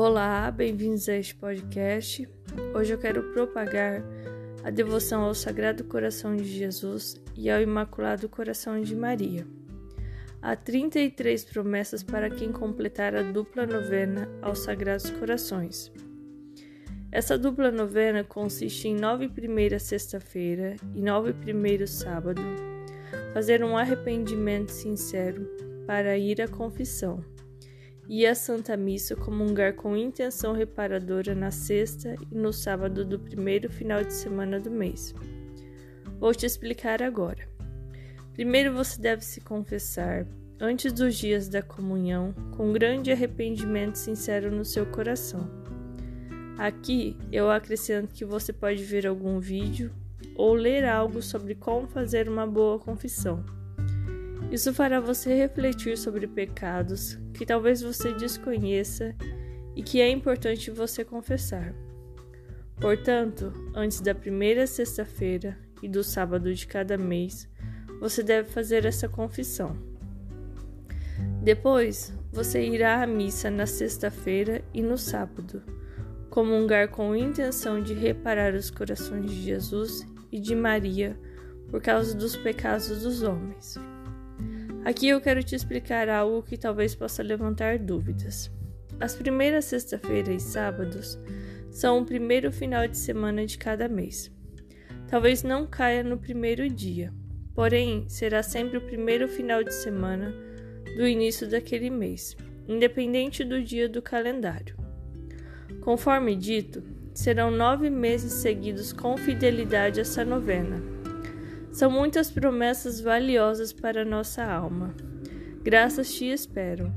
Olá, bem-vindos a este podcast. Hoje eu quero propagar a devoção ao Sagrado Coração de Jesus e ao Imaculado Coração de Maria. Há 33 promessas para quem completar a dupla novena aos Sagrados Corações. Essa dupla novena consiste em nove primeiras sexta-feira e nove primeiros sábado, fazer um arrependimento sincero para ir à confissão e a Santa Missa comungar com intenção reparadora na sexta e no sábado do primeiro final de semana do mês. Vou te explicar agora. Primeiro você deve se confessar antes dos dias da comunhão com grande arrependimento sincero no seu coração. Aqui eu acrescento que você pode ver algum vídeo ou ler algo sobre como fazer uma boa confissão. Isso fará você refletir sobre pecados que talvez você desconheça e que é importante você confessar. Portanto, antes da primeira sexta-feira e do sábado de cada mês, você deve fazer essa confissão. Depois, você irá à missa na sexta-feira e no sábado, comungar com a intenção de reparar os corações de Jesus e de Maria por causa dos pecados dos homens. Aqui eu quero te explicar algo que talvez possa levantar dúvidas. As primeiras sexta-feira e sábados são o primeiro final de semana de cada mês. Talvez não caia no primeiro dia, porém será sempre o primeiro final de semana do início daquele mês, independente do dia do calendário. Conforme dito, serão nove meses seguidos com fidelidade essa novena são muitas promessas valiosas para nossa alma. Graças te espero.